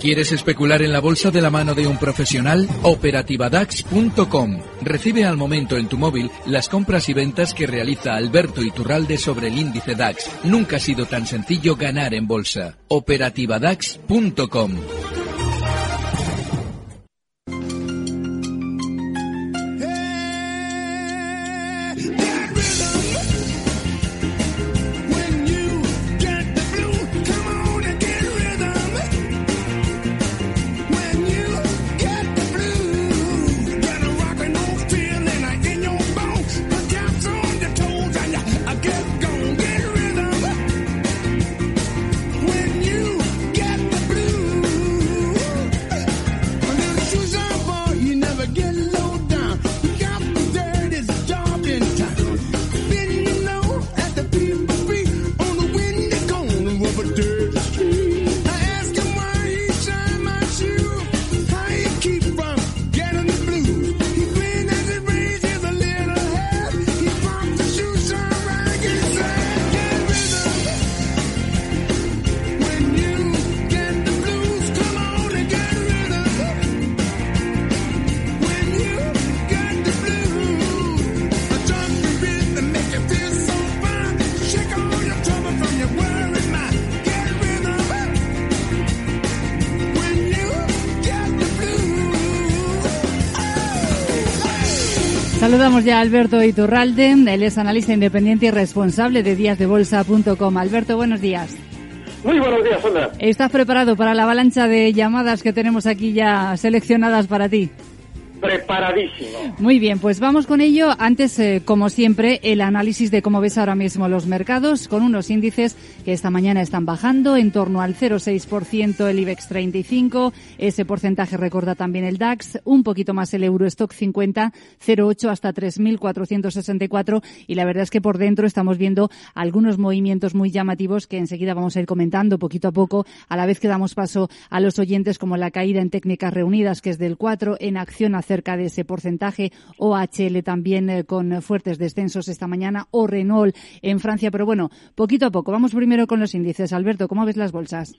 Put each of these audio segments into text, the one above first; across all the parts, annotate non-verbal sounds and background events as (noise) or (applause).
¿Quieres especular en la bolsa de la mano de un profesional? Operativadax.com. Recibe al momento en tu móvil las compras y ventas que realiza Alberto Iturralde sobre el índice DAX. Nunca ha sido tan sencillo ganar en bolsa. Operativadax.com. Saludamos ya a Alberto Iturralde, él es analista independiente y responsable de díasdebolsa.com. Alberto, buenos días. Muy buenos días, Sandra. ¿Estás preparado para la avalancha de llamadas que tenemos aquí ya seleccionadas para ti? Preparadísimo. Muy bien, pues vamos con ello. Antes, eh, como siempre, el análisis de cómo ves ahora mismo los mercados, con unos índices que esta mañana están bajando en torno al 0,6% el IBEX 35. Ese porcentaje recorda también el DAX, un poquito más el Eurostock 50, 0,8 hasta 3.464. Y la verdad es que por dentro estamos viendo algunos movimientos muy llamativos que enseguida vamos a ir comentando poquito a poco, a la vez que damos paso a los oyentes, como la caída en técnicas reunidas, que es del 4, en acción hacer cerca de ese porcentaje. OHL también eh, con fuertes descensos esta mañana o Renault en Francia. Pero bueno, poquito a poco. Vamos primero con los índices. Alberto, ¿cómo ves las bolsas?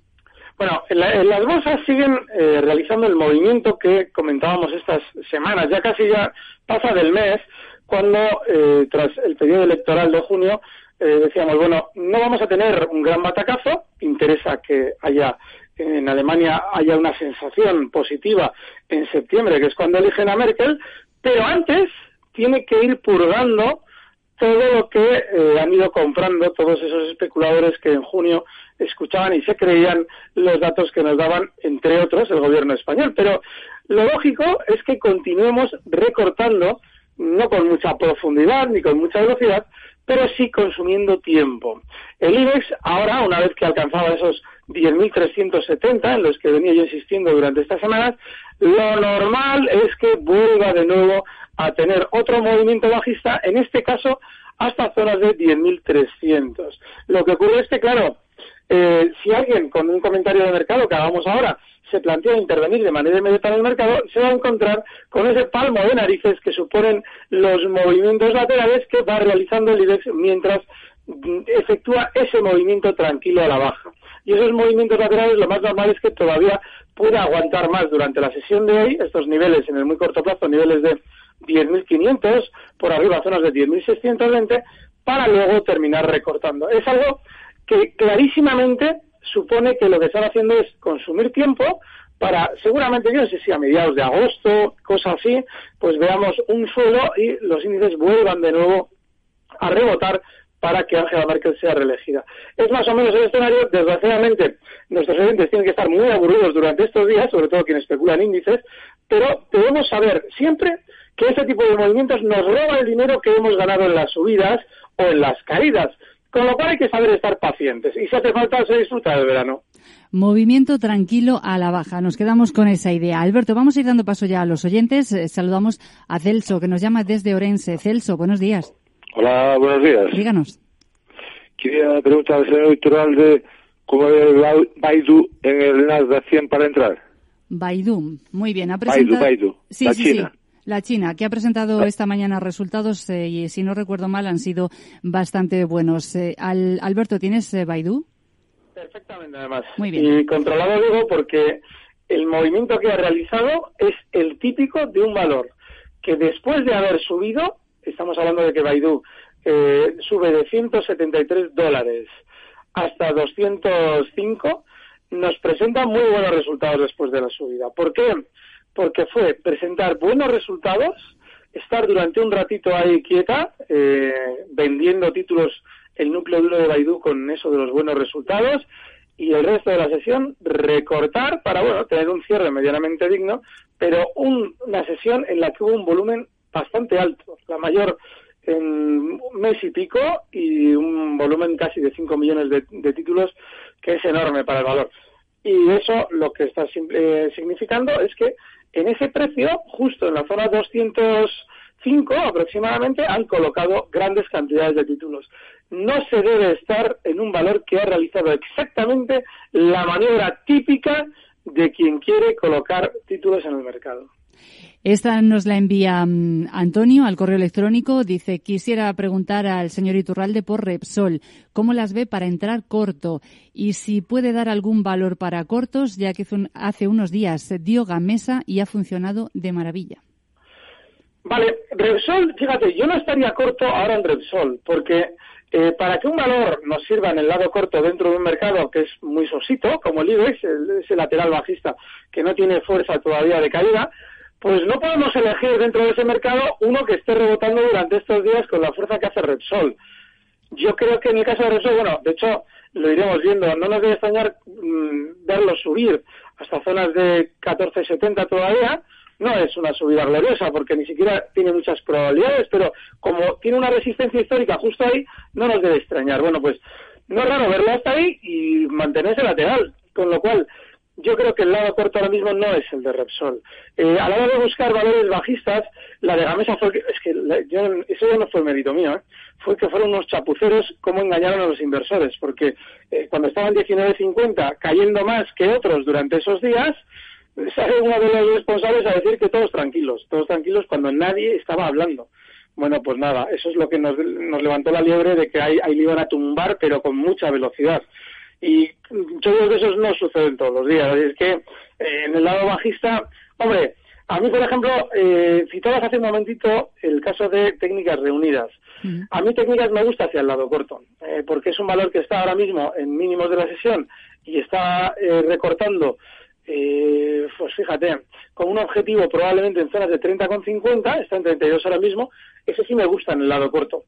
Bueno, las bolsas siguen eh, realizando el movimiento que comentábamos estas semanas. Ya casi ya pasa del mes cuando, eh, tras el periodo electoral de junio, decíamos, bueno, no vamos a tener un gran batacazo, interesa que haya en Alemania haya una sensación positiva en septiembre, que es cuando eligen a Merkel, pero antes tiene que ir purgando todo lo que eh, han ido comprando todos esos especuladores que en junio escuchaban y se creían los datos que nos daban, entre otros, el gobierno español. Pero lo lógico es que continuemos recortando, no con mucha profundidad ni con mucha velocidad, pero sí consumiendo tiempo. El IBEX ahora, una vez que alcanzaba esos 10.370 en los que venía yo insistiendo durante estas semanas, lo normal es que vuelva de nuevo a tener otro movimiento bajista, en este caso hasta zonas de 10.300. Lo que ocurre es que, claro, eh, si alguien con un comentario de mercado que hagamos ahora se plantea intervenir de manera inmediata en el mercado, se va a encontrar con ese palmo de narices que suponen los movimientos laterales que va realizando el IBEX mientras mm, efectúa ese movimiento tranquilo a la baja. Y esos movimientos laterales lo más normal es que todavía pueda aguantar más durante la sesión de hoy, estos niveles en el muy corto plazo, niveles de 10.500, por arriba zonas de 10.620, para luego terminar recortando. Es algo que clarísimamente supone que lo que están haciendo es consumir tiempo para, seguramente, yo no sé si a mediados de agosto, cosas así, pues veamos un suelo y los índices vuelvan de nuevo a rebotar para que Angela Merkel sea reelegida. Es más o menos el escenario. Desgraciadamente, nuestros oyentes tienen que estar muy aburridos durante estos días, sobre todo quienes especulan índices, pero debemos saber siempre que este tipo de movimientos nos roba el dinero que hemos ganado en las subidas o en las caídas. Con lo cual hay que saber estar pacientes. Y si hace falta, se disfruta del verano. Movimiento tranquilo a la baja. Nos quedamos con esa idea. Alberto, vamos a ir dando paso ya a los oyentes. Eh, saludamos a Celso, que nos llama desde Orense. Celso, buenos días. Hola, buenos días. Díganos. Quería preguntar al señor de cómo ve Baidu en el Nasdaq 100 para entrar. Baidu, muy bien. Ha presentado... Baidu, Baidu, sí, la sí, China. Sí. La China, que ha presentado esta mañana resultados eh, y, si no recuerdo mal, han sido bastante buenos. Eh, Al, Alberto, ¿tienes eh, Baidu? Perfectamente, además. Muy bien. Y controlado, digo, porque el movimiento que ha realizado es el típico de un valor que después de haber subido, estamos hablando de que Baidu eh, sube de 173 dólares hasta 205, nos presenta muy buenos resultados después de la subida. ¿Por qué? Porque fue presentar buenos resultados, estar durante un ratito ahí quieta, eh, vendiendo títulos el núcleo duro de Baidu con eso de los buenos resultados y el resto de la sesión recortar para bueno tener un cierre medianamente digno, pero una sesión en la que hubo un volumen bastante alto, la mayor en un mes y pico y un volumen casi de 5 millones de, títulos que es enorme para el valor. Y eso lo que está eh, significando es que en ese precio, justo en la zona 205 aproximadamente, han colocado grandes cantidades de títulos no se debe estar en un valor que ha realizado exactamente la maniobra típica de quien quiere colocar títulos en el mercado. Esta nos la envía mm, Antonio al correo electrónico. Dice, quisiera preguntar al señor Iturralde por Repsol, ¿cómo las ve para entrar corto? Y si puede dar algún valor para cortos, ya que hace unos días dio gamesa y ha funcionado de maravilla. Vale, Repsol, fíjate, yo no estaría corto ahora en Repsol, porque eh, para que un valor nos sirva en el lado corto dentro de un mercado que es muy sosito, como el IBEX, ese lateral bajista que no tiene fuerza todavía de caída, pues no podemos elegir dentro de ese mercado uno que esté rebotando durante estos días con la fuerza que hace Repsol. Yo creo que en el caso de Repsol, bueno, de hecho lo iremos viendo, no nos debe extrañar mm, verlo subir hasta zonas de 14.70 todavía, no es una subida gloriosa porque ni siquiera tiene muchas probabilidades, pero como tiene una resistencia histórica justo ahí, no nos debe extrañar. Bueno, pues no es raro verlo hasta ahí y mantenerse lateral, con lo cual yo creo que el lado corto ahora mismo no es el de Repsol. Eh, a la hora de buscar valores bajistas, la de Gamesa fue, es que yo, eso ya no fue mérito mío, ¿eh? fue que fueron unos chapuceros cómo engañaron a los inversores, porque eh, cuando estaban 19.50 cayendo más que otros durante esos días, sale uno de los responsables a decir que todos tranquilos, todos tranquilos cuando nadie estaba hablando. Bueno, pues nada, eso es lo que nos, levantó la liebre de que ahí, ahí a tumbar, pero con mucha velocidad. Y yo creo que eso no sucede todos los días. Es que eh, en el lado bajista, hombre, a mí, por ejemplo, eh, citabas hace un momentito el caso de técnicas reunidas. Mm. A mí técnicas me gusta hacia el lado corto, eh, porque es un valor que está ahora mismo en mínimos de la sesión y está eh, recortando eh, pues fíjate, con un objetivo probablemente en zonas de 30,50, está en 32 ahora mismo, ese sí me gusta en el lado corto.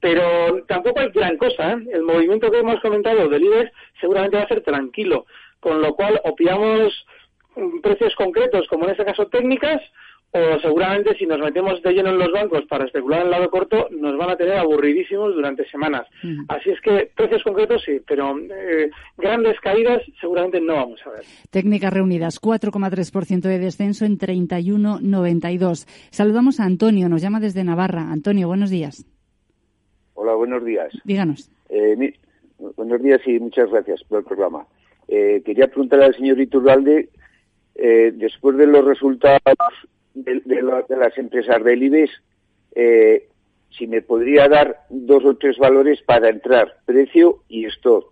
Pero tampoco hay gran cosa, ¿eh? El movimiento que hemos comentado del IBEX seguramente va a ser tranquilo, con lo cual opiamos precios concretos, como en este caso técnicas, o seguramente si nos metemos de lleno en los bancos para especular en el lado corto, nos van a tener aburridísimos durante semanas. Así es que precios concretos sí, pero eh, grandes caídas seguramente no vamos a ver. Técnicas reunidas, 4,3% de descenso en 31,92. Saludamos a Antonio, nos llama desde Navarra. Antonio, buenos días. Hola, buenos días. Díganos. Eh, buenos días y muchas gracias por el programa. Eh, quería preguntarle al señor Iturralde, después de los resultados de, las empresas del IBEX, eh, si me podría dar dos o tres valores para entrar, precio y esto.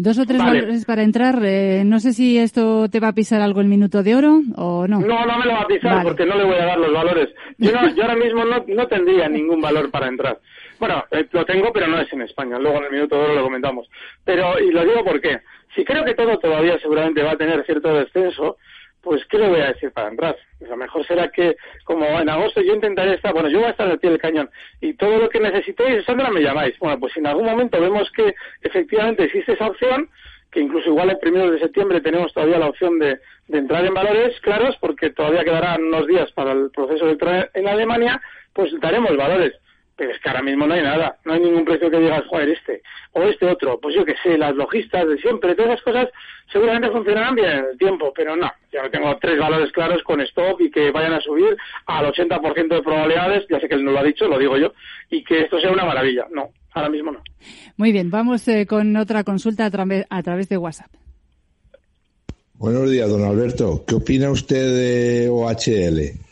Dos o tres valores para entrar. Eh, no sé si esto te va a pisar algo el minuto de oro o no. No, no me lo va a pisar porque no le voy a dar los valores. Yo, ahora mismo no, no, tendría ningún valor para entrar. Bueno, eh, lo tengo, pero no es en España. Luego en el minuto de oro lo comentamos. Pero, y lo digo porque, si creo que todo todavía seguramente va a tener cierto descenso, pues ¿qué le voy a decir para entrar? Lo mejor será que, como en agosto yo intentaré estar, bueno, yo voy a estar al pie del cañón y todo lo que necesitéis, Sandra, me llamáis. Bueno, pues si en algún momento vemos que efectivamente existe esa opción, que incluso igual el primero de septiembre tenemos todavía la opción de, de entrar en valores claros, porque todavía quedarán unos días para el proceso de entrar en Alemania, pues daremos valores pero es que ahora mismo no hay nada, no hay ningún precio que digas, joder, este, o este otro, pues yo que sé, las logistas de siempre, todas esas cosas seguramente funcionarán bien en el tiempo, pero no, ya no tengo tres valores claros con stock y que vayan a subir al 80% de probabilidades, ya sé que él no lo ha dicho, lo digo yo, y que esto sea una maravilla, no, ahora mismo no. Muy bien, vamos eh, con otra consulta a, a través de WhatsApp. Buenos días, don Alberto. ¿Qué opina usted de OHL?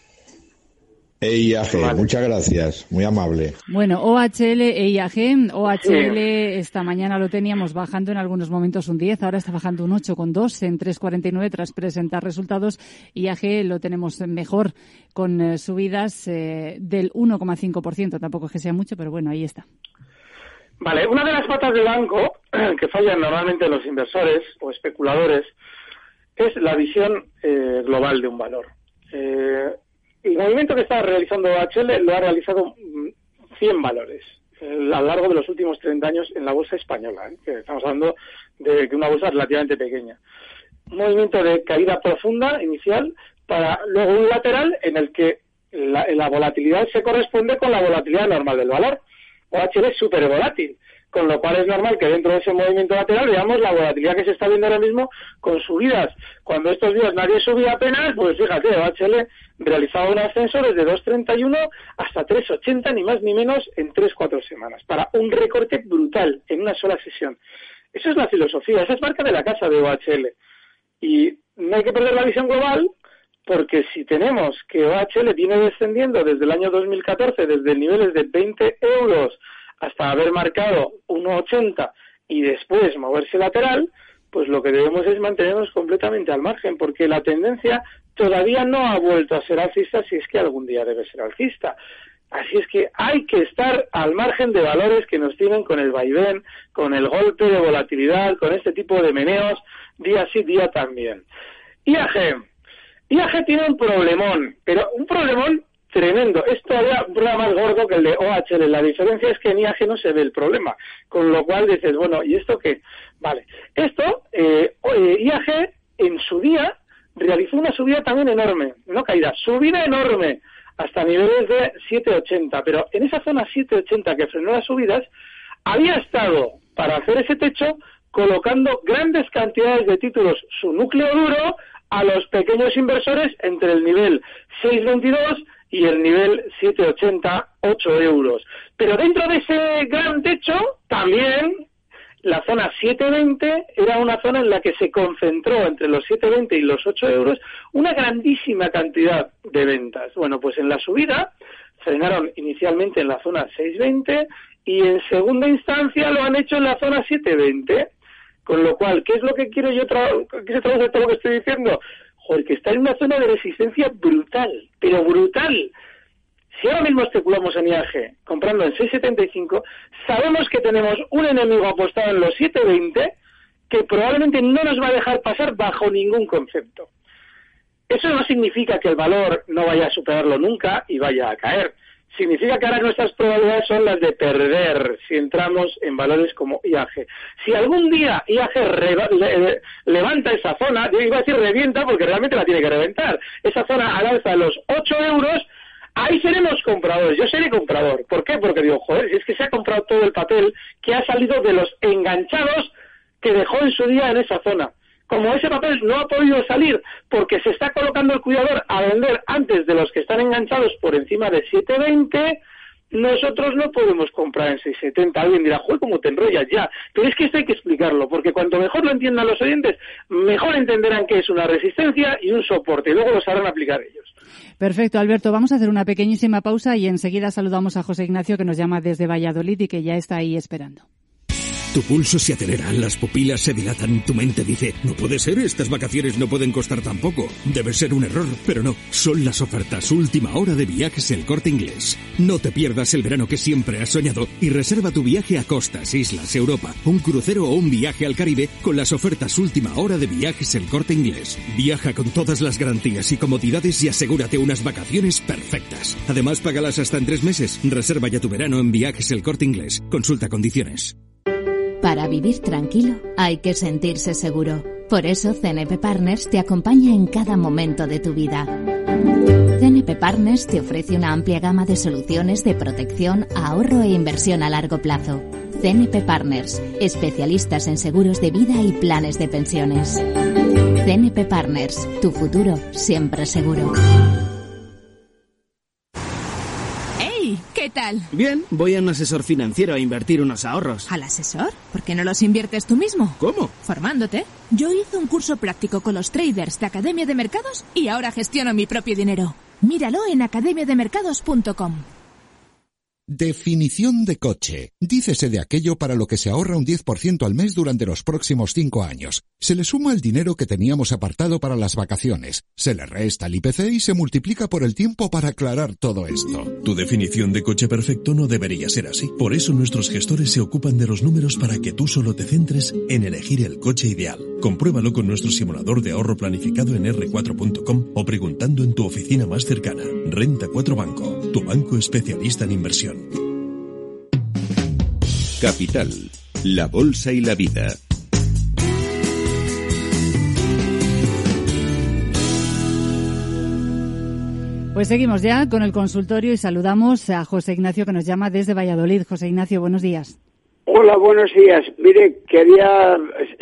EIAG, muchas gracias, muy amable. Bueno, OHL, EIAG, OHL esta mañana lo teníamos bajando en algunos momentos un 10, ahora está bajando un 8,2 en 3,49 tras presentar resultados. IAG lo tenemos mejor con eh, subidas eh, del 1,5%, tampoco es que sea mucho, pero bueno, ahí está. Vale, una de las patas del banco (clears throat) que fallan normalmente los inversores o especuladores es la visión eh, global de un valor. Eh, el movimiento que está realizando HL lo ha realizado 100 mm, valores eh, a lo largo de los últimos 30 años en la bolsa española, ¿eh? que estamos hablando de una bolsa relativamente pequeña. Un movimiento de caída profunda inicial para luego un lateral en el que la, la volatilidad se corresponde con la volatilidad normal del valor. OHL es súper volátil con lo cual es normal que dentro de ese movimiento lateral veamos la volatilidad que se está viendo ahora mismo con subidas. Cuando estos días nadie subía apenas, pues fíjate, OHL realizaba un ascenso desde 2.31 hasta 3.80, ni más ni menos, en 3-4 semanas, para un recorte brutal en una sola sesión. Esa es la filosofía, esa es marca de la casa de OHL. Y no hay que perder la visión global, porque si tenemos que OHL viene descendiendo desde el año 2014, desde niveles de 20 euros hasta haber marcado 1,80 y después moverse lateral, pues lo que debemos es mantenernos completamente al margen, porque la tendencia todavía no ha vuelto a ser alcista si es que algún día debe ser alcista. Así es que hay que estar al margen de valores que nos tienen con el vaivén, con el golpe de volatilidad, con este tipo de meneos, día sí, día también. IAG. IAG tiene un problemón, pero un problemón tremendo. Es todavía más gordo que el de OHL. La diferencia es que en IAG no se ve el problema. Con lo cual dices, bueno, ¿y esto qué? Vale. Esto, eh, IAG en su día realizó una subida también enorme, no caída, subida enorme hasta niveles de 7,80. Pero en esa zona 7,80 que frenó las subidas, había estado para hacer ese techo colocando grandes cantidades de títulos, su núcleo duro, a los pequeños inversores entre el nivel 6,22 y el nivel 7,80, 8 euros. Pero dentro de ese gran techo, también la zona 7,20 era una zona en la que se concentró entre los 7,20 y los 8 euros una grandísima cantidad de ventas. Bueno, pues en la subida frenaron inicialmente en la zona 6,20 y en segunda instancia lo han hecho en la zona 7,20. Con lo cual, ¿qué es lo que quiero yo que se traduce todo lo que estoy diciendo? Que está en una zona de resistencia brutal, pero brutal. Si ahora mismo especulamos en IAG comprando en 6.75, sabemos que tenemos un enemigo apostado en los 7.20 que probablemente no nos va a dejar pasar bajo ningún concepto. Eso no significa que el valor no vaya a superarlo nunca y vaya a caer significa que ahora nuestras probabilidades son las de perder si entramos en valores como IAG. Si algún día IAG levanta esa zona, yo iba a decir revienta porque realmente la tiene que reventar, esa zona al alza los 8 euros, ahí seremos compradores, yo seré comprador. ¿Por qué? Porque digo, joder, es que se ha comprado todo el papel que ha salido de los enganchados que dejó en su día en esa zona como ese papel no ha podido salir porque se está colocando el cuidador a vender antes de los que están enganchados por encima de 7.20, nosotros no podemos comprar en 6.70. Alguien dirá, joder, ¿cómo te enrollas ya? Pero es que esto hay que explicarlo, porque cuanto mejor lo entiendan los oyentes, mejor entenderán que es una resistencia y un soporte, y luego lo sabrán aplicar ellos. Perfecto, Alberto. Vamos a hacer una pequeñísima pausa y enseguida saludamos a José Ignacio, que nos llama desde Valladolid y que ya está ahí esperando. Tu pulso se acelera, las pupilas se dilatan, tu mente dice, no puede ser, estas vacaciones no pueden costar tan poco. Debe ser un error, pero no, son las ofertas última hora de viajes el corte inglés. No te pierdas el verano que siempre has soñado y reserva tu viaje a costas, islas, Europa, un crucero o un viaje al Caribe con las ofertas última hora de viajes el corte inglés. Viaja con todas las garantías y comodidades y asegúrate unas vacaciones perfectas. Además, págalas hasta en tres meses. Reserva ya tu verano en viajes el corte inglés. Consulta condiciones. Para vivir tranquilo hay que sentirse seguro. Por eso CNP Partners te acompaña en cada momento de tu vida. CNP Partners te ofrece una amplia gama de soluciones de protección, ahorro e inversión a largo plazo. CNP Partners, especialistas en seguros de vida y planes de pensiones. CNP Partners, tu futuro siempre seguro. ¿Qué tal? Bien, voy a un asesor financiero a invertir unos ahorros. ¿Al asesor? ¿Por qué no los inviertes tú mismo? ¿Cómo? Formándote. Yo hice un curso práctico con los traders de Academia de Mercados y ahora gestiono mi propio dinero. Míralo en academiademercados.com. Definición de coche. Dícese de aquello para lo que se ahorra un 10% al mes durante los próximos cinco años. Se le suma el dinero que teníamos apartado para las vacaciones, se le resta el IPC y se multiplica por el tiempo para aclarar todo esto. Tu definición de coche perfecto no debería ser así. Por eso nuestros gestores se ocupan de los números para que tú solo te centres en elegir el coche ideal. Compruébalo con nuestro simulador de ahorro planificado en r4.com o preguntando en tu oficina más cercana. Renta 4 Banco, tu banco especialista en inversión. Capital, la Bolsa y la Vida. Pues seguimos ya con el consultorio y saludamos a José Ignacio que nos llama desde Valladolid. José Ignacio, buenos días. Hola, buenos días. Mire, quería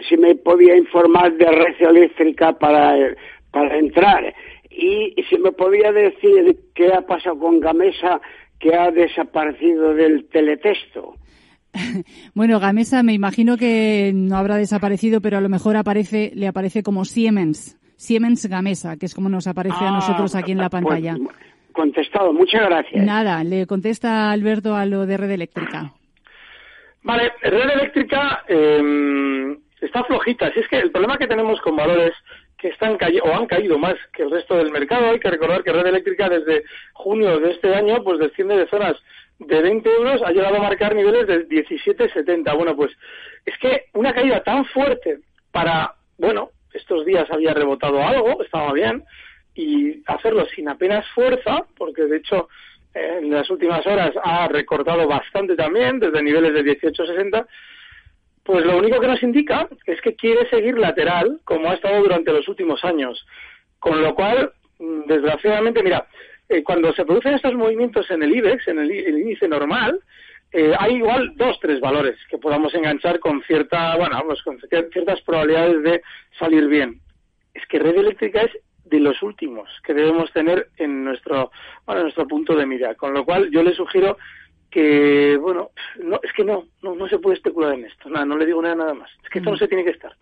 si me podía informar de red eléctrica para, para entrar y si me podía decir qué ha pasado con Gamesa que ha desaparecido del teletexto. (laughs) bueno, Gamesa me imagino que no habrá desaparecido, pero a lo mejor aparece, le aparece como Siemens. Siemens Gamesa, que es como nos aparece a Ah, nosotros aquí en la pues, pantalla. contestado, muchas gracias. Nada, le contesta Alberto a lo de red eléctrica. Vale, red eléctrica eh, está flojita. Si es que el problema que tenemos con valores que están o han caído más que el resto del mercado, hay que recordar que red eléctrica desde junio de este año pues desciende de zonas de 20 euros, ha llegado a marcar niveles de 17,70. Bueno, pues es que una caída tan fuerte para, bueno, estos días había rebotado algo, estaba bien, y hacerlo sin apenas fuerza, porque de hecho eh, en las últimas horas ha recortado bastante también, desde niveles de 18,60, pues lo único que nos indica es que quiere seguir lateral, como ha estado durante los últimos años. Con lo cual, mm, desgraciadamente, mira, eh, cuando se producen estos movimientos en el IBEX, en el, índice normal, eh, hay igual dos, tres valores que podamos enganchar con cierta, bueno, pues con cier- ciertas probabilidades de salir bien. Es que red eléctrica es de los últimos que debemos tener en nuestro, bueno, en nuestro punto de mira. Con lo cual, yo le sugiero que, bueno, no, es que no, no, no se puede especular en esto. Nada, no le digo nada, nada más. Es que esto no se tiene que estar.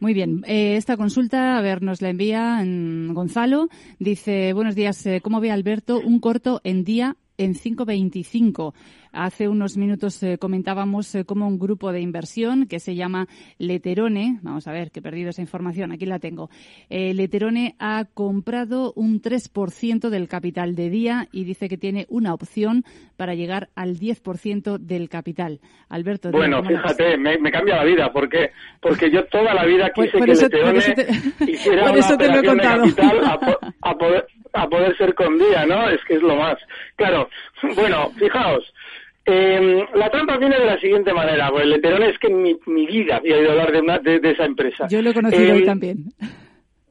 Muy bien, eh, esta consulta, a ver, nos la envía mm, Gonzalo. Dice, buenos días, eh, ¿cómo ve Alberto un corto en día en 5.25? Hace unos minutos eh, comentábamos eh, cómo un grupo de inversión que se llama Leterone, vamos a ver, que he perdido esa información, aquí la tengo. Eh, Leterone ha comprado un 3% del capital de día y dice que tiene una opción para llegar al 10% del capital. Alberto, Bueno, fíjate, me, me cambia la vida. ¿Por qué? Porque yo toda la vida Por- quise por que eso- Leterone por eso te- hiciera (laughs) por una eso te lo he de contado. capital (laughs) a poder, a poder ser con día, ¿no? Es que es lo más. Claro, (laughs) bueno, fijaos. Eh, la trampa viene de la siguiente manera. Pues Leterone es que en mi, mi vida había oído hablar de, una, de, de esa empresa. Yo lo he conocido Eh, hoy también.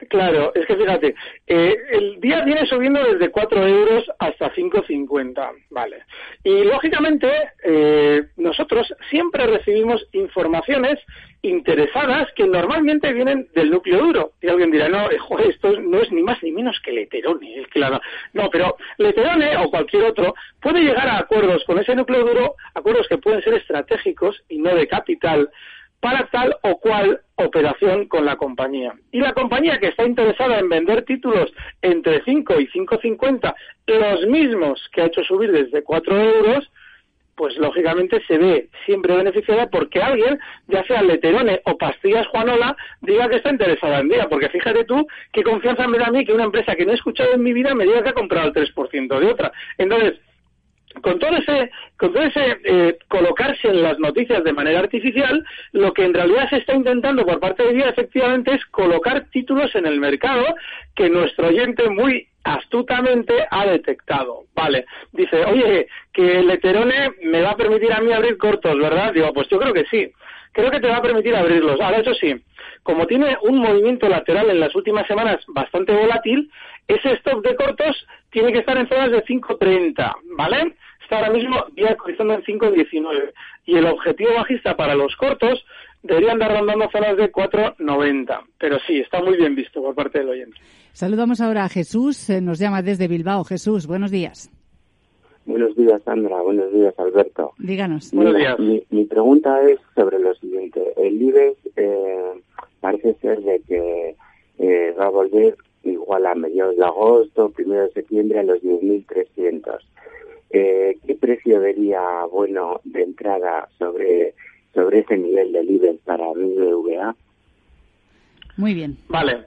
Claro, es que fíjate, eh, el día viene subiendo desde 4 euros hasta 5,50, ¿vale? Y lógicamente, eh, nosotros siempre recibimos informaciones interesadas que normalmente vienen del núcleo duro. Y alguien dirá, no, eh, esto no es ni más ni menos que Leterone. Da. No, pero Leterone o cualquier otro puede llegar a acuerdos con ese núcleo duro, acuerdos que pueden ser estratégicos y no de capital, para tal o cual operación con la compañía. Y la compañía que está interesada en vender títulos entre 5 y 5,50, los mismos que ha hecho subir desde 4 euros, pues lógicamente se ve siempre beneficiada porque alguien, ya sea Leterone o Pastillas Juanola, diga que está interesada en día. Porque fíjate tú qué confianza me da a mí que una empresa que no he escuchado en mi vida me diga que ha comprado el 3% de otra. Entonces, con todo ese, con todo ese eh, colocarse en las noticias de manera artificial, lo que en realidad se está intentando por parte de Día efectivamente es colocar títulos en el mercado que nuestro oyente muy astutamente ha detectado. Vale, dice, oye, que el Eterone me va a permitir a mí abrir cortos, ¿verdad? Digo, pues yo creo que sí. Creo que te va a permitir abrirlos. Ahora, eso sí, como tiene un movimiento lateral en las últimas semanas bastante volátil, ese stop de cortos tiene que estar en zonas de 5.30, ¿vale? Está ahora mismo día cotizando en 5.19. Y el objetivo bajista para los cortos debería andar rondando zonas de 4.90. Pero sí, está muy bien visto por parte del oyente. Saludamos ahora a Jesús, eh, nos llama desde Bilbao. Jesús, buenos días. Buenos días, Sandra. Buenos días, Alberto. Díganos. Mira, Mi, mi pregunta es sobre lo siguiente. El IBEX eh, parece ser de que eh, va a volver, igual a mediados de agosto, primero de septiembre a los 10.300. Eh, ¿Qué precio vería bueno de entrada sobre, sobre ese nivel de IBEX para BBVA? Muy bien. Vale.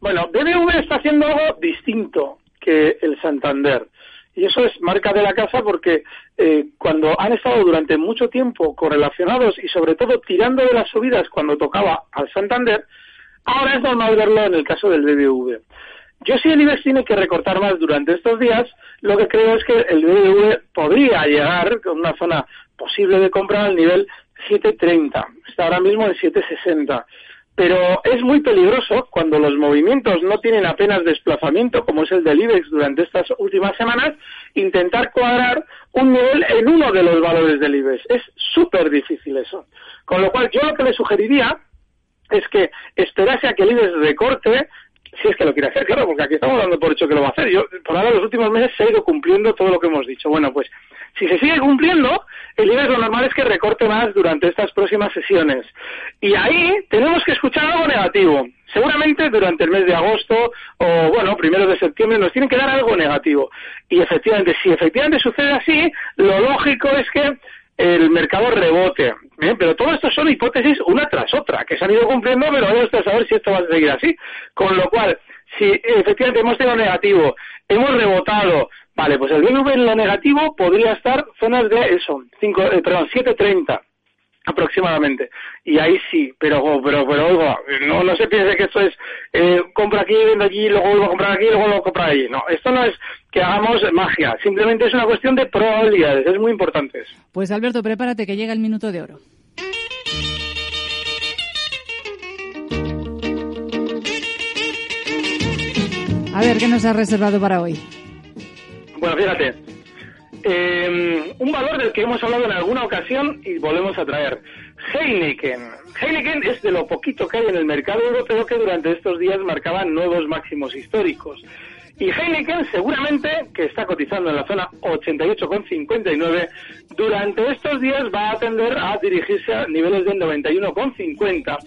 Bueno, BBV está haciendo algo distinto que el Santander. Y eso es marca de la casa porque eh, cuando han estado durante mucho tiempo correlacionados y sobre todo tirando de las subidas cuando tocaba al Santander, ahora es normal verlo en el caso del BBV. Yo si el IBEX tiene que recortar más durante estos días, lo que creo es que el BBV podría llegar con una zona posible de compra al nivel 7.30. Está ahora mismo en 7.60 pero es muy peligroso cuando los movimientos no tienen apenas desplazamiento, como es el del IBEX durante estas últimas semanas, intentar cuadrar un nivel en uno de los valores del IBEX. Es súper difícil eso. Con lo cual, yo lo que le sugeriría es que esperase a que el IBEX recorte, si es que lo quiere hacer, claro, porque aquí estamos dando por hecho que lo va a hacer. Yo, por ahora, los últimos meses se ha ido cumpliendo todo lo que hemos dicho. Bueno, pues si se sigue cumpliendo, el IBEX lo normal es que recorte más durante estas próximas sesiones. Y ahí tenemos que escuchar algo negativo. Seguramente durante el mes de agosto o, bueno, primero de septiembre nos tienen que dar algo negativo. Y efectivamente, si efectivamente sucede así, lo lógico es que el mercado rebote. Pero todo esto son hipótesis una tras otra, que se han ido cumpliendo, pero vamos a saber si esto va a seguir así. Con lo cual, si efectivamente hemos tenido negativo, hemos rebotado, Vale, pues el BBV en lo negativo podría estar zonas de eso, cinco, eh, perdón, 7.30 aproximadamente. Y ahí sí, pero, pero, pero, oiga, no, no se piense que esto es eh, compra aquí, vende allí, luego vuelvo a comprar aquí, luego vuelvo a comprar allí. No, esto no es que hagamos magia, simplemente es una cuestión de probabilidades, es muy importante eso. Pues Alberto, prepárate que llega el minuto de oro. A ver, ¿qué nos ha reservado para hoy? Bueno, fíjate, eh, un valor del que hemos hablado en alguna ocasión y volvemos a traer. Heineken. Heineken es de lo poquito que hay en el mercado europeo que durante estos días marcaba nuevos máximos históricos. Y Heineken seguramente, que está cotizando en la zona 88,59, durante estos días va a tender a dirigirse a niveles de 91,50.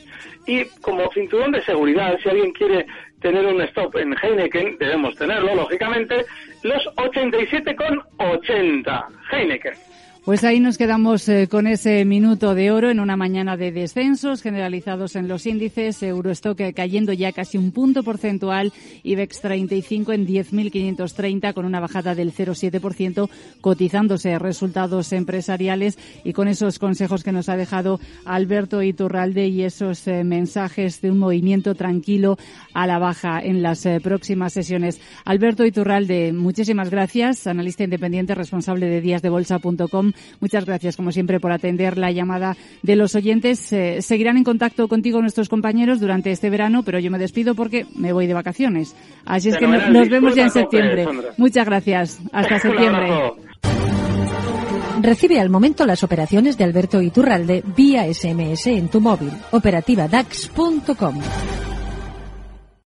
Y como cinturón de seguridad, si alguien quiere tener un stop en Heineken, debemos tenerlo, lógicamente, los 87,80. Heineken. Pues ahí nos quedamos eh, con ese minuto de oro en una mañana de descensos generalizados en los índices. Eurostock eh, cayendo ya casi un punto porcentual. IBEX 35 en 10.530 con una bajada del 0,7% cotizándose resultados empresariales y con esos consejos que nos ha dejado Alberto Iturralde y esos eh, mensajes de un movimiento tranquilo a la baja en las próximas sesiones. Alberto Iturralde, muchísimas gracias. Analista independiente responsable de díasdebolsa.com Muchas gracias, como siempre, por atender la llamada de los oyentes. Eh, seguirán en contacto contigo nuestros compañeros durante este verano, pero yo me despido porque me voy de vacaciones. Así es que nos vemos ya en septiembre. Muchas gracias. Hasta septiembre. Recibe al momento las operaciones de Alberto Iturralde vía SMS en tu móvil. Operativa DAX.com.